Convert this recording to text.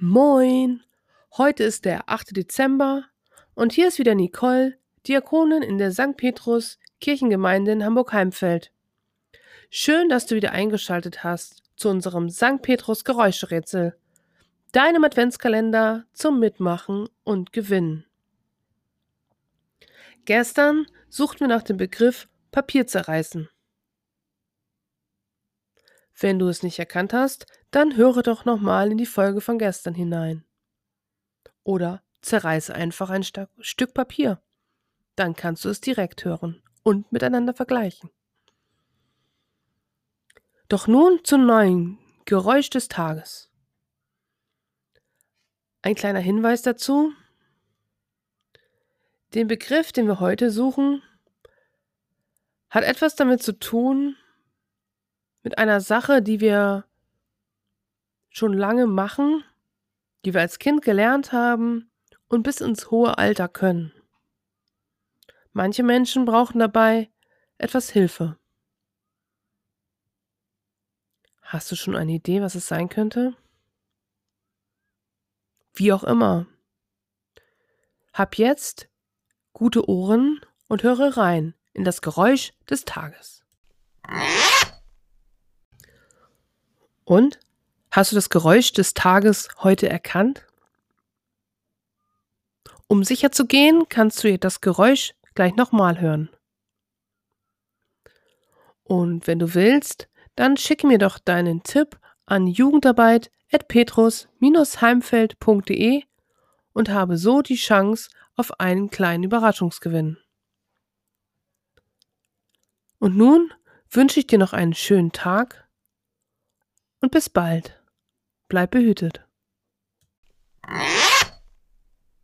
Moin! Heute ist der 8. Dezember und hier ist wieder Nicole, Diakonin in der St. Petrus Kirchengemeinde in Hamburg-Heimfeld. Schön, dass du wieder eingeschaltet hast zu unserem St. Petrus Geräuscherätsel, deinem Adventskalender zum Mitmachen und Gewinnen. Gestern suchten wir nach dem Begriff Papier zerreißen. Wenn du es nicht erkannt hast, dann höre doch nochmal in die Folge von gestern hinein. Oder zerreiße einfach ein St Stück Papier. Dann kannst du es direkt hören und miteinander vergleichen. Doch nun zum neuen Geräusch des Tages. Ein kleiner Hinweis dazu. Den Begriff, den wir heute suchen, hat etwas damit zu tun, mit einer Sache, die wir schon lange machen, die wir als Kind gelernt haben und bis ins hohe Alter können. Manche Menschen brauchen dabei etwas Hilfe. Hast du schon eine Idee, was es sein könnte? Wie auch immer. Hab jetzt gute Ohren und höre rein in das Geräusch des Tages. Und? Hast du das Geräusch des Tages heute erkannt? Um sicher zu gehen, kannst du das Geräusch gleich nochmal hören. Und wenn du willst, dann schick mir doch deinen Tipp an jugendarbeit.petrus-heimfeld.de und habe so die Chance auf einen kleinen Überraschungsgewinn. Und nun wünsche ich dir noch einen schönen Tag und bis bald. Bleib behütet.